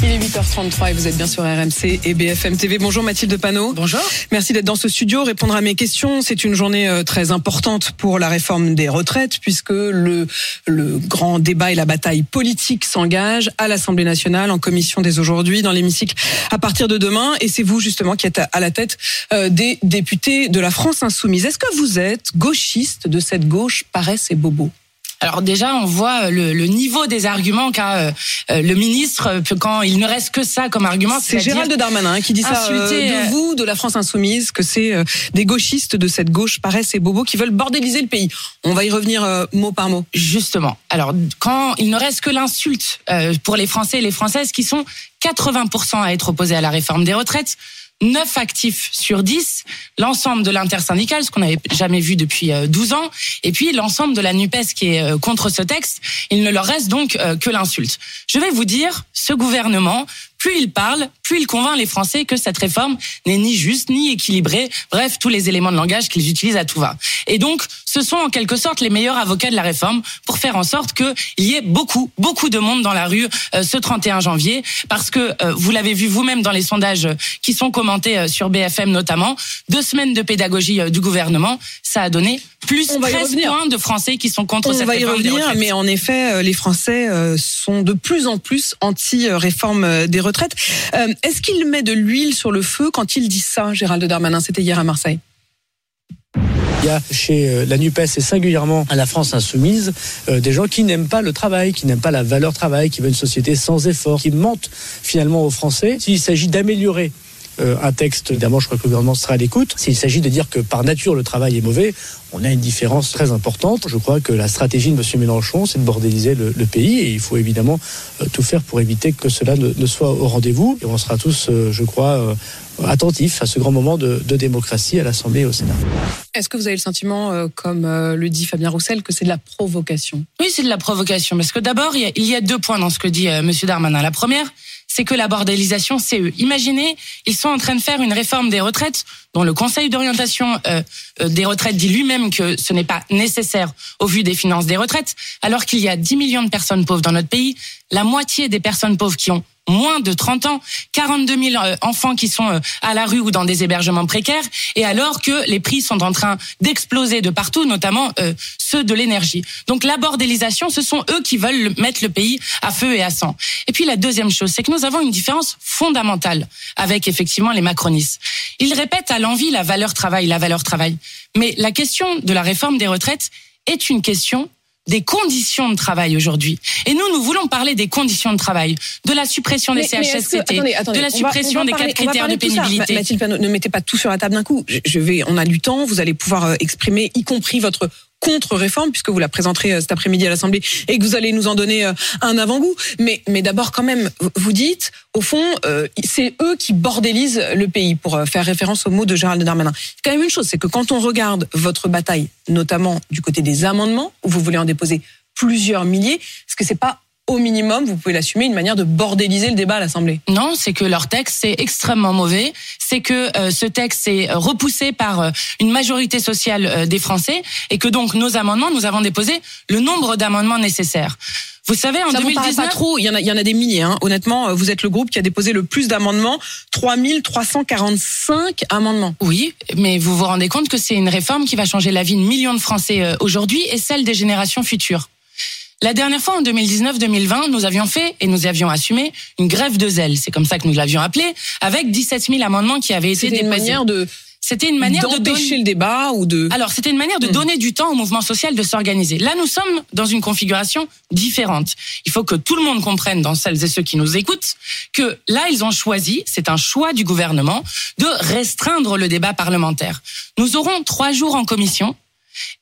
Il est 8h33 et vous êtes bien sur RMC et BFM TV. Bonjour Mathilde Panot. Bonjour. Merci d'être dans ce studio, répondre à mes questions. C'est une journée euh, très importante pour la réforme des retraites puisque le, le grand débat et la bataille politique s'engagent à l'Assemblée nationale, en commission dès aujourd'hui, dans l'hémicycle à partir de demain. Et c'est vous justement qui êtes à la tête euh, des députés de la France insoumise. Est-ce que vous êtes gauchiste de cette gauche paresse et bobo? Alors déjà, on voit le, le niveau des arguments qu'a euh, euh, le ministre euh, quand il ne reste que ça comme argument. C'est Gérald Darmanin hein, qui dit ça euh, de euh, vous, de la France insoumise, que c'est euh, des gauchistes de cette gauche paresse et bobo qui veulent bordéliser le pays. On va y revenir euh, mot par mot. Justement. Alors, quand il ne reste que l'insulte euh, pour les Français et les Françaises qui sont 80% à être opposés à la réforme des retraites, 9 actifs sur 10, l'ensemble de l'intersyndicale, ce qu'on n'avait jamais vu depuis euh, 12 ans, et puis l'ensemble de la NUPES qui est euh, contre ce texte, il ne leur reste donc euh, que l'insulte. Je vais vous dire, ce gouvernement, plus il parle, plus il convainc les Français que cette réforme n'est ni juste, ni équilibrée, bref, tous les éléments de langage qu'ils utilisent à tout va. Et donc, ce sont en quelque sorte les meilleurs avocats de la réforme pour faire en sorte qu'il y ait beaucoup, beaucoup de monde dans la rue euh, ce 31 janvier, parce que euh, vous l'avez vu vous-même dans les sondages euh, qui sont commentés euh, sur BFM notamment, deux semaines de pédagogie du gouvernement, ça a donné plus On va y 13 revenir. points de Français qui sont contre On cette va y réforme revenir, mais en effet, les Français sont de plus en plus anti-réforme des retraites. Euh, Est-ce qu'il met de l'huile sur le feu quand il dit ça, Gérald Darmanin? C'était hier à Marseille. Il y a chez euh, la NUPES et singulièrement à la France insoumise euh, des gens qui n'aiment pas le travail, qui n'aiment pas la valeur travail, qui veulent une société sans effort, qui mentent finalement aux Français. S'il s'agit d'améliorer un texte, évidemment, je crois que le gouvernement sera à l'écoute. S'il s'agit de dire que par nature le travail est mauvais, on a une différence très importante. Je crois que la stratégie de M. Mélenchon, c'est de bordéliser le, le pays et il faut évidemment euh, tout faire pour éviter que cela ne, ne soit au rendez-vous. Et on sera tous, euh, je crois, euh, attentifs à ce grand moment de, de démocratie à l'Assemblée et au Sénat. Est-ce que vous avez le sentiment, euh, comme euh, le dit Fabien Roussel, que c'est de la provocation? Oui, c'est de la provocation. Parce que d'abord, il y, a, il y a deux points dans ce que dit euh, Monsieur Darmanin. La première, c'est que la bordélisation, c'est eux. Imaginez, ils sont en train de faire une réforme des retraites le Conseil d'orientation euh, euh, des retraites dit lui-même que ce n'est pas nécessaire au vu des finances des retraites, alors qu'il y a 10 millions de personnes pauvres dans notre pays, la moitié des personnes pauvres qui ont moins de 30 ans, 42 000 euh, enfants qui sont à la rue ou dans des hébergements précaires, et alors que les prix sont en train d'exploser de partout, notamment ceux de l'énergie. Donc la bordélisation, ce sont eux qui veulent le- mettre le pays à feu et à sang. Et puis la deuxième chose, c'est que nous avons une différence fondamentale avec effectivement les macronistes. Ils répètent à l'envi la valeur travail, la valeur travail. Mais la question de la réforme des retraites est une question des conditions de travail aujourd'hui. Et nous, nous voulons parler des conditions de travail, de la suppression des Mais- mais est-ce que- CHSCT, attendez, attendez, de la suppression va des parler- quatre critères de pénibilité. Ma- Mathilde ne mettez pas tout sur la table d'un coup. Je, je vais, on a du temps, vous allez pouvoir euh, exprimer, y compris votre contre-réforme, puisque vous la présenterez euh, cet après-midi à l'Assemblée et que vous allez nous en donner euh, un avant-goût. Mais, mais d'abord, quand même, vous- dites, au fond, euh, c'est eux qui bordélisent le pays, pour euh, faire référence aux mots de Gérald Darmanin. C'est quand même une chose, c'est que quand on regarde votre bataille, notamment du côté des amendements, où vous voulez en déposer plusieurs milliers, est-ce que c'est pas au minimum, vous pouvez l'assumer, une manière de bordéliser le débat à l'Assemblée Non, c'est que leur texte c'est extrêmement mauvais. C'est que euh, ce texte est euh, repoussé par euh, une majorité sociale euh, des Français et que donc nos amendements, nous avons déposé le nombre d'amendements nécessaires. Vous savez, en Ça vous paraît 2019, pas trop? Il y en a, il y en a des milliers. Hein. Honnêtement, euh, vous êtes le groupe qui a déposé le plus d'amendements, 3345 amendements. Oui, mais vous vous rendez compte que c'est une réforme qui va changer la vie de millions de Français euh, aujourd'hui et celle des générations futures. La dernière fois, en 2019-2020, nous avions fait et nous avions assumé une grève de zèle. C'est comme ça que nous l'avions appelé, avec 17 000 amendements qui avaient été C'était déposés. une manière de C'était une manière de donner- le débat ou de. Alors, c'était une manière de Hmm. donner du temps au mouvement social de s'organiser. Là, nous sommes dans une configuration différente. Il faut que tout le monde comprenne, dans celles et ceux qui nous écoutent, que là, ils ont choisi, c'est un choix du gouvernement, de restreindre le débat parlementaire. Nous aurons trois jours en commission.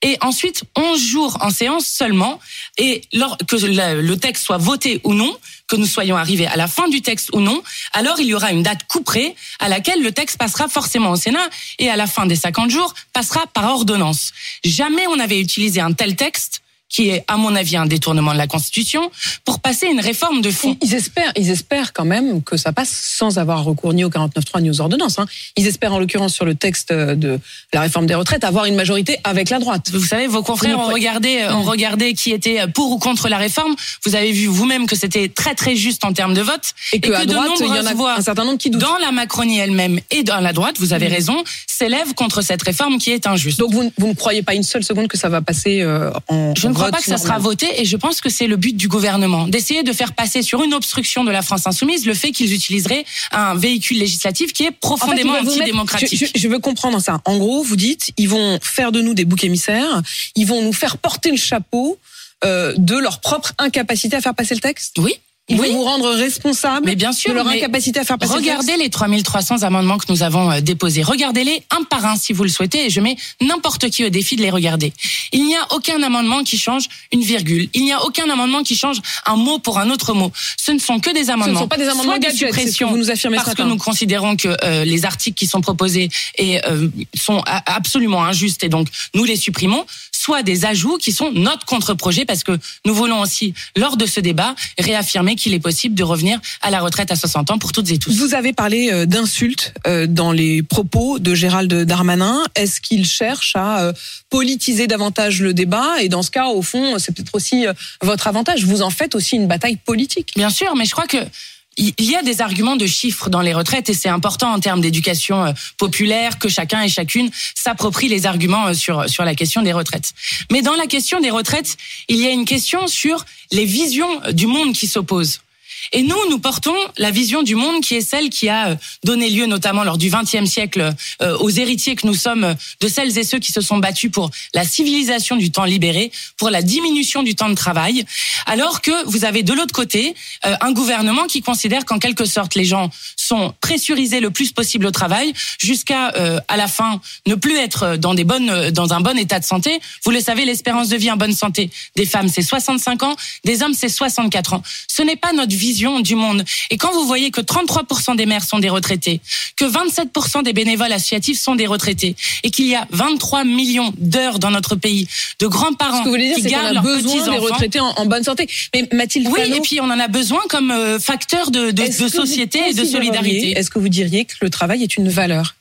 Et ensuite, 11 jours en séance seulement, et lors, que le, texte soit voté ou non, que nous soyons arrivés à la fin du texte ou non, alors il y aura une date couperée à laquelle le texte passera forcément au Sénat et à la fin des 50 jours passera par ordonnance. Jamais on n'avait utilisé un tel texte qui est à mon avis un détournement de la Constitution, pour passer une réforme de fond. Ils espèrent, ils espèrent quand même que ça passe sans avoir recours ni au 49.3 ni aux ordonnances. Hein. Ils espèrent en l'occurrence sur le texte de la réforme des retraites avoir une majorité avec la droite. Vous savez, vos confrères ont regardé, ont Mm. regardé qui était pour ou contre la réforme. Vous avez vu vous-même que c'était très très juste en termes de vote Et que, à de droite, il y en a voix un certain nombre qui doutent. dans la Macronie elle-même et dans la droite, vous avez raison, s'élèvent contre cette réforme qui est injuste. Donc vous, vous ne croyez pas une seule seconde que ça va passer euh, en Je en ne crois vote pas que ça sera voté et je pense que c'est le but du gouvernement d'essayer de faire passer sur une obstruction de la France insoumise le fait qu'ils utiliseraient un véhicule législatif qui est En fait, profondément vous mettre- antidémocratique. je, je- je veux comprendre ça. En gros, vous dites, ils vont faire de nous des boucs émissaires, ils vont nous faire porter le chapeau euh, de leur propre incapacité à faire passer le texte? Oui. Ils oui. vous rendre responsable Mais bien sûr, de leur mais incapacité à faire passer Regardez les 3300 amendements que nous avons euh, déposés. Regardez-les un par un si vous le souhaitez et je mets n'importe qui au défi de les regarder. Il n'y a aucun amendement qui change une virgule. Il n'y a aucun amendement qui change un mot pour un autre mot. Ce ne sont que des amendements. sont pas des amendements soit de gadgets, c'est ce que suppression, vous nous affirmez ce parce que nous considérons que euh, les articles qui sont proposés et, euh, sont absolument injustes et donc nous les supprimons, soit des ajouts qui sont notre contre-projet parce que nous voulons aussi, lors de ce débat, réaffirmer qu'il est possible de revenir à la retraite à 60 ans pour toutes et tous. Vous avez parlé euh, d'insultes euh, dans les propos de Gérald Darmanin. Est-ce qu'il cherche à euh, politiser davantage le débat? Et dans ce cas, au fond, c'est peut-être aussi votre avantage. Vous en faites aussi une bataille politique. Bien sûr, mais je crois que il y a des arguments de chiffres dans les retraites et c'est important en termes d'éducation euh, populaire que chacun et chacune s'approprie les arguments euh, sur sur la question des retraites. Mais dans la question des retraites, il y a une question sur les visions du monde qui s'opposent. Et nous, nous portons la vision du monde qui est celle qui a euh, donné lieu, notamment lors du XXe siècle, euh, aux héritiers que nous sommes euh, de celles et ceux qui se sont battus pour la civilisation du temps libéré, pour la diminution du temps de travail, alors que vous avez de l'autre côté un gouvernement qui considère qu'en quelque sorte les gens sont pressurisés le plus possible au travail jusqu'à à la fin ne plus être dans dans un bon état de santé. Vous le savez, l'espérance de vie en bonne santé des femmes c'est 65 ans, des hommes c'est 64 ans. Ce n'est pas notre vision du monde. Et quand vous voyez que 33% des maires sont des retraités, que 27% des bénévoles associatifs sont des retraités, et qu'il y a 23 millions d'heures dans notre pays de grands-parents qui gardent a leurs besoin des petits-enfants. retraités en, en bonne santé. Mais Mathilde Oui, et puis on en a besoin comme euh, facteur de, société et de solidarité. Est-ce que vous diriez que le travail est une valeur?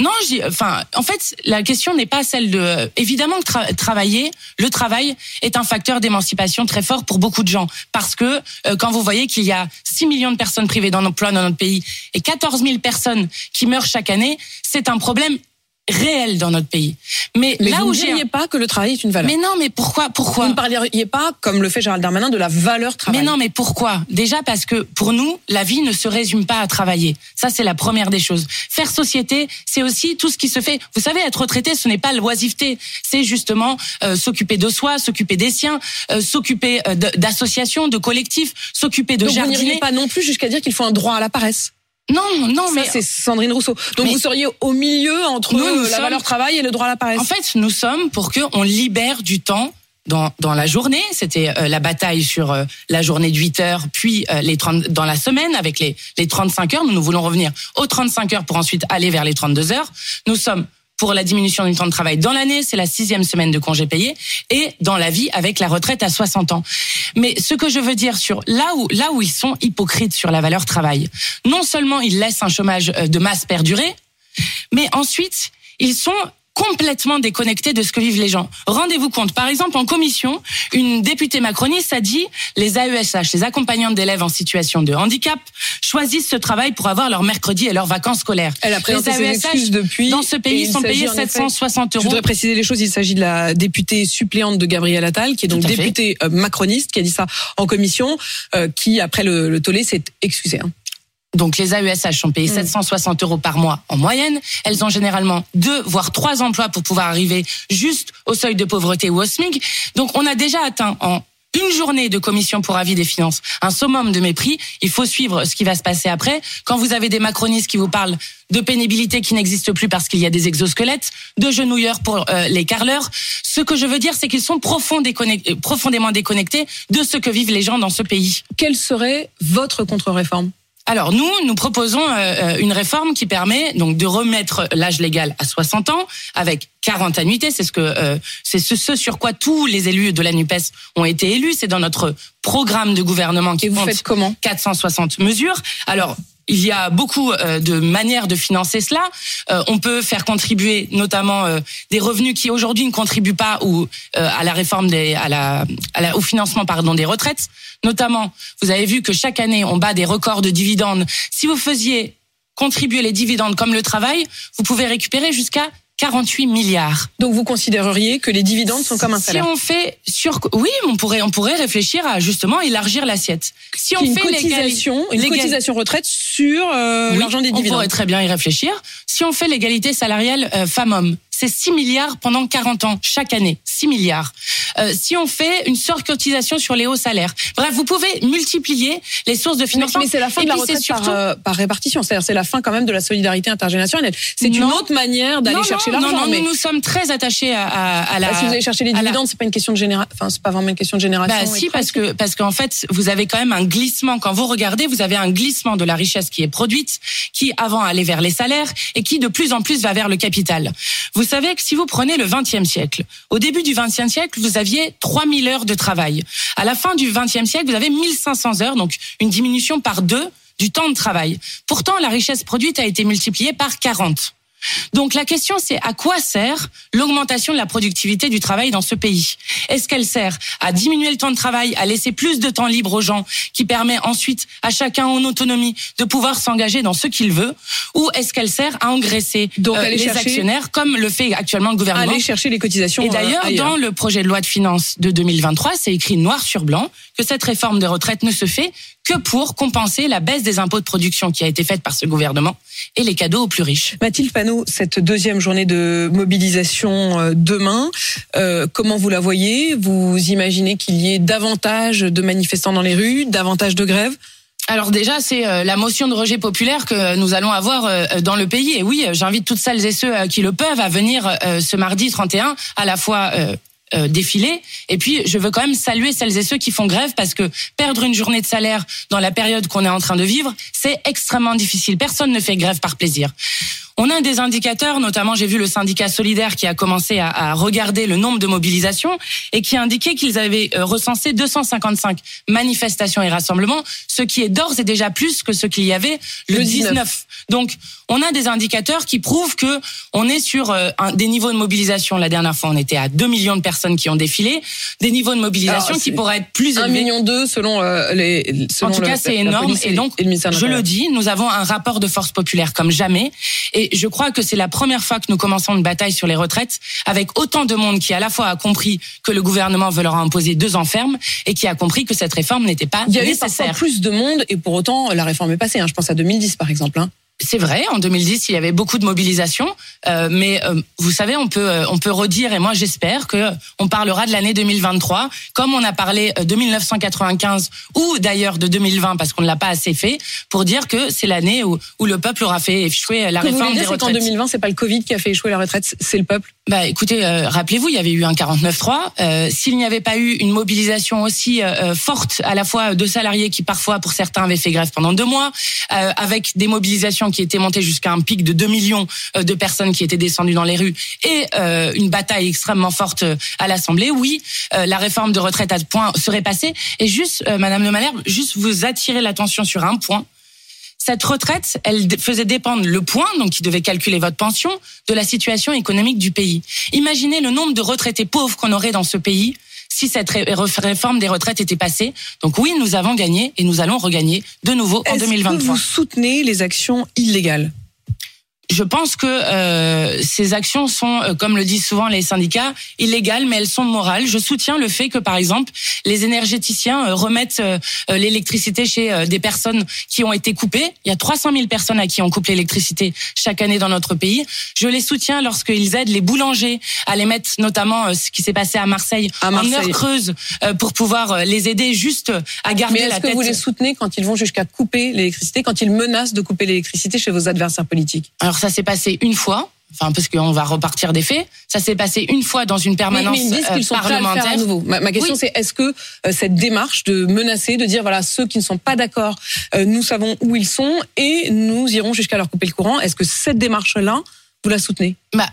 Non, enfin, en fait, la question n'est pas celle de. Évidemment travailler, le travail est un facteur d'émancipation très fort pour beaucoup de gens, parce que euh, quand vous voyez qu'il y a 6 millions de personnes privées d'emploi dans notre pays et 14 000 personnes qui meurent chaque année, c'est un problème réel dans notre pays. Mais, Mais là vous où j'ai, diriez pas que le travail est une valeur. mais non, mais pourquoi, pourquoi? Vous ne parleriez pas, comme le fait Gérald Darmanin, de la valeur travail. Mais non, mais pourquoi? Déjà parce que pour nous, la vie ne se résume pas à travailler. Ça, c'est la première des choses. Faire société, c'est aussi tout ce qui se fait. Vous savez, être retraité, ce n'est pas l'oisiveté. C'est justement euh, s'occuper de soi, s'occuper des siens, euh, s'occuper euh, d'associations, de collectifs, s'occuper de Donc vous jardiner. n'iriez pas non plus jusqu'à dire qu'il faut un droit à la paresse. Non, non, Ça, mais c'est Sandrine Rousseau. Donc Mais- vous seriez au milieu entre Nous, nous euh, la sommes- valeur travail et le droit à la paresse. En fait, nous sommes pour que on libère du temps dans, dans la journée. C'était euh, la bataille sur euh, la journée de 8 heures, puis euh, les 30, dans la semaine avec les, les 35 heures. Nous, nous voulons revenir aux 35 heures pour ensuite aller vers les 32 heures. Nous sommes pour la diminution du temps de travail dans l'année, c'est la sixième semaine de congé payé, et dans la vie avec la retraite à 60 ans. Mais ce que je veux dire sur là où là où ils sont hypocrites sur la valeur travail, non seulement ils laissent un chômage euh, de masse perdurer, mais ensuite, ils sont complètement déconnectés de ce que vivent les gens. Rendez-vous compte, par exemple, en commission, une députée macroniste a dit les AESH, les accompagnantes d'élèves en situation de handicap, choisissent ce travail pour avoir leur mercredi et leurs vacances scolaires. Elle a présenté les AESH excuses depuis. dans ce pays sont payés en effet- 760 Je euros. voudrais préciser les choses. Il s'agit de la députée suppléante de Gabriel Attal, qui est donc fait. députée euh, macroniste, qui a dit ça en commission, euh, qui après le, le tollé s'est excusée. hein. Donc les AESH sont Mm. payés 760 euros par mois en moyenne. Elles ont généralement deux voire trois emplois pour pouvoir arriver juste au seuil de pauvreté ou au SMIC. Donc on a déjà atteint en une journée de commission pour avis des finances, un summum de mépris. Il faut suivre ce qui va se passer après. Quand vous avez des macronistes qui vous parlent de pénibilité qui n'existe plus parce qu'il y a des exosquelettes, de genouilleurs pour euh, les carleurs, ce que je veux dire, c'est qu'ils sont profond déconnectés- profondément déconnectés de ce que vivent les gens dans ce pays. Quelle serait votre contre-réforme? Alors nous, nous proposons euh, euh, une réforme qui permet donc de remettre l'âge légal à 60 ans avec 40 annuités. C'est ce que euh, c'est ce, ce sur quoi tous les élus de la Nupes ont été élus. C'est dans notre programme de gouvernement qui Et vous compte faites comment 460 mesures. Alors il y a beaucoup euh, de manières de financer cela. Euh, on peut faire contribuer notamment euh, des revenus qui aujourd'hui ne contribuent pas ou euh, à la réforme des, à la, à la- au financement pardon des retraites. Notamment, vous avez vu que chaque année on bat des records de dividendes. Si vous faisiez contribuer les dividendes comme le travail, vous pouvez récupérer jusqu'à 48 milliards. Donc vous considéreriez que les dividendes sont comme un salaire Si on fait sur, oui, on pourrait, on pourrait réfléchir à justement élargir l'assiette. Si on une fait cotisation, une cotisation retraite sur euh, Oui, l'argent des on dividendes. pourrait très bien y réfléchir. Si on fait l'égalité salariale euh, femmes-hommes, c'est 6 milliards pendant 40 ans, chaque année. 6 milliards. Euh, si on fait une surcotisation sur les hauts salaires. Bref, vous pouvez multiplier les sources de financement. mais c'est la fin Et de la retraite par, surtout- euh, par répartition, c'est-à-dire c'est la fin quand même de la solidarité intergénérationnelle. C'est une autre manière d'aller chercher l'argent. non, non, mais nous nous sommes très attachés à, à, à la. Bah, si vous allez chercher les à la- dividendes, c'est pas une question de génération. Enfin, c'est pas vraiment une question de génération. Bah si parce que parce qu'en fait vous avez quand même un glissement quand vous regardez vous avez un glissement de la richesse qui est produite qui avant allait vers les salaires et qui de plus en plus va vers le capital. Vous savez que si vous prenez le 20e siècle, au début du 20e siècle, vous aviez 3000 heures de travail. À la fin du 20e siècle, vous avez 1500 heures donc une diminution par deux du temps de travail. Pourtant la richesse produite a été multipliée par 40. Donc la question c'est à quoi sert l'augmentation de la productivité du travail dans ce pays? Est-ce qu'elle sert à diminuer le temps de travail, à laisser plus de temps libre aux gens, qui permet ensuite à chacun en autonomie de pouvoir s'engager dans ce qu'il veut, ou est-ce qu'elle sert à engraisser Donc, euh, les chercher- actionnaires comme le fait actuellement le gouvernement? Aller chercher les cotisations. et d'ailleurs, euh, dans le projet de loi de finances de 2023, c'est écrit noir sur blanc que cette réforme des retraites ne se fait que pour compenser la baisse des impôts de production qui a été faite par ce gouvernement et les cadeaux aux plus riches. Mathilde Panot, cette deuxième journée de mobilisation euh, demain, euh, comment vous la voyez? Vous imaginez qu'il y ait davantage de manifestants dans les rues, davantage de grèves? Alors déjà, c'est euh, la motion de rejet populaire que nous allons avoir dans le pays. Et oui, j'invite toutes celles et ceux qui le peuvent à venir ce mardi 31 à la fois euh, défiler. Et puis, je veux quand même saluer celles et ceux qui font grève parce que perdre une journée de salaire dans la période qu'on est en train de vivre, c'est extrêmement difficile. Personne ne fait grève par plaisir. On a des indicateurs, notamment j'ai vu le syndicat solidaire qui a commencé à, à regarder le nombre de mobilisations et qui a indiqué qu'ils avaient euh, recensé 255 manifestations et rassemblements, ce qui est d'ores et déjà plus que ce qu'il y avait le, Le 19. 19. Donc, on a des indicateurs qui prouvent que on est sur euh, un, des niveaux de mobilisation. La dernière fois, on était à 2 millions de personnes qui ont défilé, des niveaux de mobilisation Alors, qui pourraient être plus 1 élevés. million deux selon euh, les. Selon En tout le- cas, c'est énorme. Et donc, le je le dis, nous avons un rapport de force populaire comme jamais. Et je crois que c'est la première fois que nous commençons une bataille sur les retraites avec autant de monde qui à la fois a compris que le gouvernement veut leur imposer deux ans ferme et qui a compris que cette réforme n'était pas Il y a eu parfois nécessaire. plus de monde et pour autant la réforme est passée. hein. Je pense à 2010 par exemple. hein. C'est vrai, en 2010, il y avait beaucoup de mobilisation, euh, mais euh, vous savez, on peut euh, on peut redire et moi j'espère que on parlera de l'année 2023 comme on a parlé de 1995 ou d'ailleurs de 2020 parce qu'on ne l'a pas assez fait pour dire que c'est l'année où où le peuple aura fait échouer la que vous réforme des dire, qu'en retraites. 2020, c'est pas le Covid qui a fait échouer la retraite, c'est le peuple? Bah écoutez, rappelez-vous, il y avait eu un 49-3. Euh, S'il n'y avait pas eu une mobilisation aussi forte, à la fois de salariés qui parfois, pour certains, avaient fait grève pendant deux mois, avec des mobilisations qui étaient montées jusqu'à un pic de 2 millions euh, de personnes qui étaient descendues dans les rues, et euh, une bataille extrêmement forte euh, à l'Assemblée, oui, la réforme de retraite à point serait passée. Et juste, Madame de Malherbe, juste vous attirer l'attention sur un point cette retraite, elle faisait dépendre le point, donc qui devait calculer votre pension, de la situation économique du pays. Imaginez le nombre de retraités pauvres qu'on aurait dans ce pays si cette ré- réforme des retraites était passée. Donc oui, nous avons gagné et nous allons regagner de nouveau en Est-ce que 2023. vous soutenez les actions illégales? Je pense que euh, ces actions sont, euh, comme le disent souvent les syndicats, illégales, mais elles sont morales. Je soutiens le fait que, par exemple, les énergéticiens euh, remettent euh, l'électricité chez des personnes qui ont été coupées. Il y a 300 000 personnes à qui on coupe l'électricité chaque année dans notre pays. Je les soutiens lorsqu'ils aident les boulangers à les mettre, notamment ce qui s'est passé à Marseille, À en heure creuse, pour pouvoir les aider juste à garder Mais la est-ce que tête. vous les soutenez quand ils vont jusqu'à couper l'électricité, quand ils menacent de couper l'électricité chez vos adversaires politiques? Alors ça s'est passé une fois. enfin parce qu'on va repartir des faits. Ça s'est passé une fois dans une Mais, permanence mais ils disent euh, sont prêts à le parlementaire. faire à nouveau. Ma, ma question Oui. c'est est-ce que euh, cette démarche de menacer, de dire voilà ceux qui ne sont pas d'accord, euh, nous savons où ils sont et nous irons jusqu'à leur couper le courant. Est-ce que cette démarche-là vous la soutenez? Bah,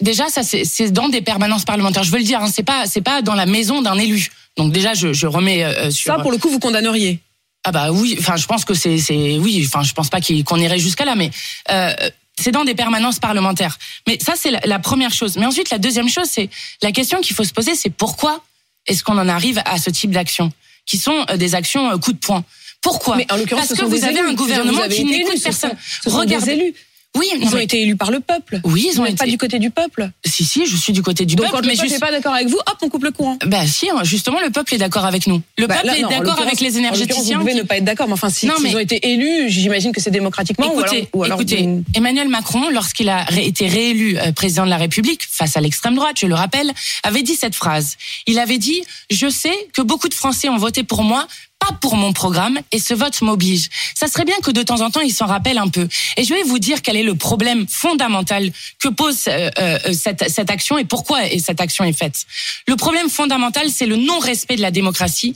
déjà, ça c'est dans des permanences parlementaires. Je veux le dire, hein, c'est pas c'est pas dans la maison d'un élu. Donc déjà, je, je remets euh, sur. Ça pour le coup vous condamneriez? Ah bah oui, enfin je pense que c'est oui, enfin je pense pas qu'on irait jusqu'à là, mais euh, c'est dans des permanences parlementaires. Mais ça c'est la, la première chose. Mais ensuite la deuxième chose, c'est la question qu'il faut se poser, c'est pourquoi est-ce qu'on en arrive à ce type d'actions, qui sont euh, des actions euh, coup de poing? Pourquoi? Mais en l'occurrence Parce ce que vous avez élus. un gouvernement avez qui n'écoute personne. Regardez-. Oui, Ils non, ont mais- été élus par le peuple. oui, ils ont n'êtes pas été. du côté du peuple. Si si, je suis du côté du Donc peuple, quand le mais peuple juste. pas d'accord avec vous, hop on coupe le courant. Bah si, hein, justement le peuple est d'accord avec nous. Le Bah, peuple là, est non, d'accord avec les énergéticiens. Vous pouvez qui- ne pas être d'accord, mais enfin, si, Non, mais- ont été élus, j'imagine que c'est démocratiquement. ou alors- Écoutez, ou alors écoutez, vous- Emmanuel Macron, lorsqu'il a été réélu euh, président de la République face à l'extrême droite, je le rappelle, avait dit cette phrase. Il avait dit "Je sais que beaucoup de Français ont voté pour moi." Pas pour mon programme et ce vote m'oblige. Ça serait bien que de temps en temps il s'en rappelle un peu. Et je vais vous dire quel est le problème fondamental que pose euh, euh, cette, cette action et pourquoi cette action est faite. Le problème fondamental, c'est le non-respect de la démocratie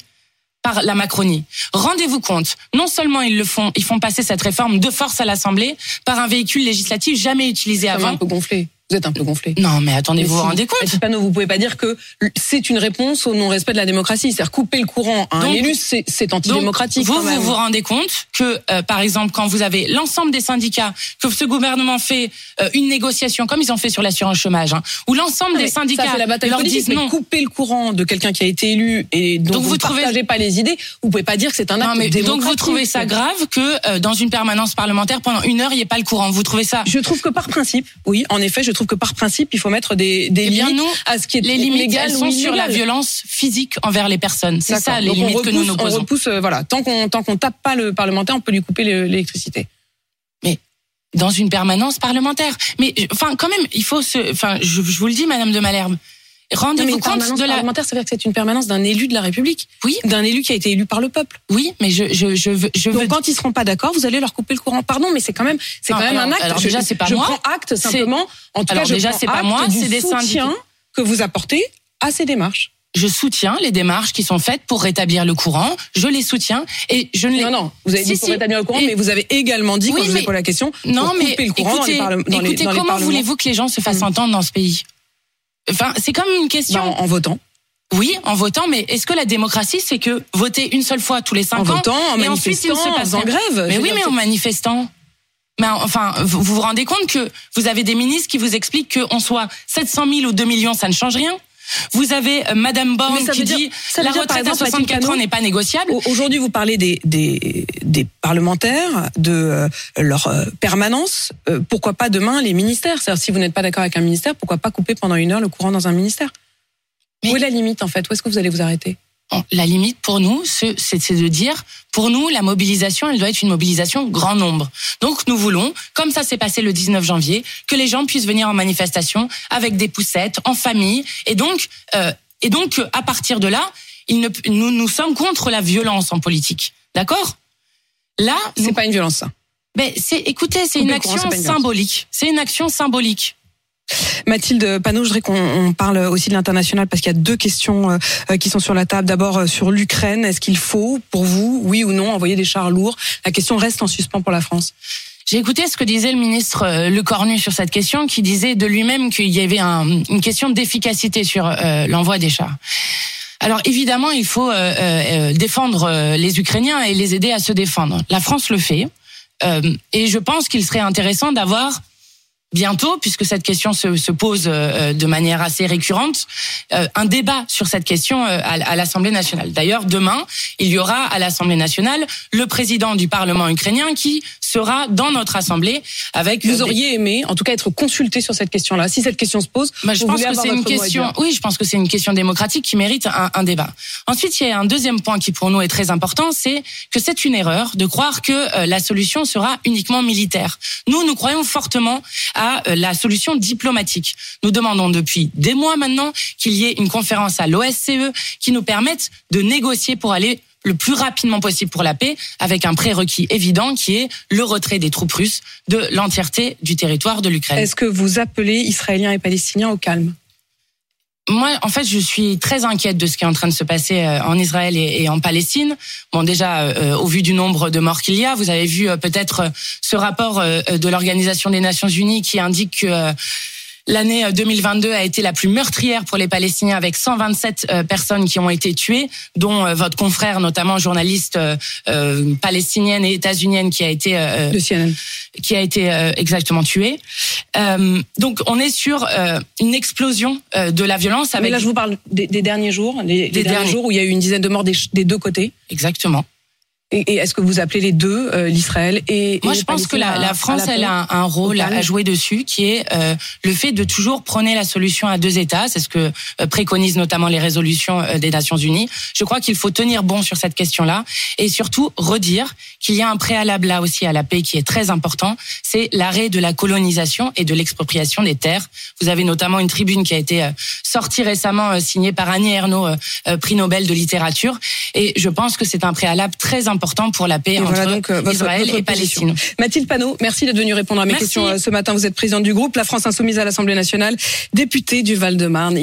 par la Macronie. Rendez-vous compte, non seulement ils le font, ils font passer cette réforme de force à l'Assemblée par un véhicule législatif jamais utilisé êtes un avant. peu gonflé. Vous êtes un peu gonflé. Non, mais attendez, Mais vous vous rendez compte Panot, vous pouvez pas dire que c'est une réponse au non-respect de la démocratie. C'est-à-dire couper le courant à un Donc- élu, c'est Donc, antidémocratique. vous, quand même. vous vous rendez compte que, euh, par exemple, quand vous avez l'ensemble des syndicats, que ce gouvernement fait euh, une négociation, comme ils ont fait sur l'assurance chômage, hein, où l'ensemble des syndicats ça, la bataille leur disent non. couper le courant de quelqu'un qui a été élu et dont Donc vous ne trouvez- partagez pas les idées, vous pouvez pas dire que c'est un acte Non, mais donc démocratique. vous trouvez ça grave que euh, dans une permanence parlementaire pendant une heure il n'y ait pas le courant. Vous trouvez ça Je trouve que par principe, oui, en effet, je trouve que par principe, il faut mettre des, des Eh limites nous, à ce qui est les limites légal elles ou sont sur la violence physique envers les personnes. C'est ça les Donc, on limites que nous nous On posons. repousse, euh, voilà, tant qu'on tant qu'on tape pas le parlementaire, on peut lui couper le- l'électricité. dans une permanence parlementaire. Mais enfin, quand même, il faut se. Enfin, je, je vous le dis, Madame de Malherbe, Non, mais rendez-vous compte de la. parlementaire, ça veut dire que c'est une permanence d'un élu de la République, Oui, d'un élu qui a été élu par le peuple. oui, mais je je je veux. Je veux... Donc quand ils seront pas d'accord, vous allez leur couper le courant. Pardon, mais c'est quand même c'est quand même alors- un acte. alors Je- déjà, c'est pas je moi. prends acte simplement. En tout Alors cas, je déjà, c'est pas moi, c'est des soutien syndicats. que vous apportez à ces démarches. je soutiens les démarches qui sont faites pour rétablir le courant. Je les soutiens et je ne les. Non, non, vous avez Si, dit pour si. rétablir le courant, Et- mais vous avez également dit, Oui, quand je vous ai mais- posé la question, Non, pour mais couper le courant écoutez, dans les, parle- dans les, écoutez dans comment voulez-vous que les gens se fassent Mm. entendre dans ce pays? Enfin, c'est comme une question. Bah, en, en votant. Oui, en votant, mais est-ce que la démocratie, c'est que voter une seule fois tous les cinq En ans votant, en et ensuite il se en passe rien grève. Mais oui, mais en manifestant. Mais enfin, vous vous vous rendez compte que vous avez des ministres qui vous expliquent qu'on soit 700 000 ou 2 millions, ça ne change rien. Vous avez euh, Madame Borne qui dire- dit la dire, retraite à exemple, Mathilde 64 ans n'est pas négociable. Au- Aujourd'hui, vous parlez des, des, des parlementaires, de euh, leur euh, permanence. Euh, pourquoi pas demain les ministères? C'est-à-dire, si vous n'êtes pas d'accord avec un ministère, pourquoi pas couper pendant une heure le courant dans un ministère? Mais- Où est la limite, en fait? Où est-ce que vous allez vous arrêter? La limite pour nous, c'est de dire, pour nous, la mobilisation, elle doit être une mobilisation grand nombre. Donc nous voulons, comme ça s'est passé le 19 janvier, que les gens puissent venir en manifestation avec des poussettes, en famille, et donc, euh, et donc à partir de là, il ne, nous, nous sommes contre la violence en politique, d'accord? Là, C'est pas une violence, ça. mais c'est, écoutez, c'est une action symbolique. C'est une action symbolique. Mathilde Panot, je voudrais qu'on on parle aussi de l'international parce qu'il y a deux questions euh, euh, qui sont sur la table. D'abord euh, sur l'Ukraine, est-ce qu'il faut, pour vous, oui ou non, envoyer des chars lourds? La question reste en suspens pour la France. J'ai écouté ce que disait le ministre Le Cornu sur cette question, qui disait de lui-même qu'il y avait un- une question d'efficacité sur l'envoi des chars. Alors évidemment, il faut défendre les Ukrainiens et les aider à se défendre. La France le fait, et je pense qu'il serait intéressant d'avoir bientôt, puisque cette question se, se pose euh, de manière assez récurrente, euh, un débat sur cette question euh, à, à l'Assemblée nationale. D'ailleurs, demain, il y aura à l'Assemblée nationale le président du Parlement ukrainien qui sera dans notre Assemblée avec. euh, Vous des- auriez aimé, en tout cas, être consulté sur cette question-là. Si cette question se pose, bah, je vous pense que c'est une question. Oui, je pense que c'est une question démocratique qui mérite un, un débat. Ensuite, il y a un deuxième point qui pour nous est très important, c'est que c'est une erreur de croire que euh, la solution sera uniquement militaire. Nous, nous croyons fortement à euh, la solution diplomatique. Nous demandons depuis des mois maintenant qu'il y ait une conférence à l'OSCE qui nous permette de négocier pour aller le plus rapidement possible pour la paix, avec un prérequis évident qui est le retrait des troupes russes de l'entièreté du territoire de l'Ukraine. Est-ce que vous appelez Israéliens et Palestiniens au calme? Moi, en fait, je suis très inquiète de ce qui est en train de se passer euh, en Israël et, en Palestine. Bon, déjà, euh, au vu du nombre de morts qu'il y a, vous avez vu euh, peut-être ce rapport de l'Organisation des Nations Unies qui indique que L'année 2022 euh, a été la plus meurtrière pour les Palestiniens avec 127 euh, personnes qui ont été tuées, dont euh, votre confrère, notamment journaliste palestinienne et états-unienne qui a été qui a été exactement tuée. donc on est sur une explosion de la violence. Avec... Mais là je vous parle des, derniers jours, des, derniers, jours où il y a eu une dizaine de morts des deux côtés. Exactement. Et, est-ce que vous appelez les deux, euh, l'Israël et Moi, je pense que la, la France, elle a un, rôle à, jouer dessus, qui est euh, le fait de toujours prôner la solution à deux États. C'est ce que euh, préconisent notamment les résolutions des Nations Unies. Je crois qu'il faut tenir bon sur cette question-là et surtout redire qu'il y a un préalable là aussi à la paix qui est très important. C'est l'arrêt de la colonisation et de l'expropriation des terres. Vous avez notamment une tribune qui a été sortie récemment, signée par Annie Ernaux, prix Nobel de littérature. Et je pense que c'est un préalable très important important pour la paix entre donc, euh, Israël et Palestine. Mathilde Panot, merci d'être venue répondre à mes questions euh, ce matin. Vous êtes présidente du groupe La France Insoumise à l'Assemblée nationale, députée du Val-de-Marne.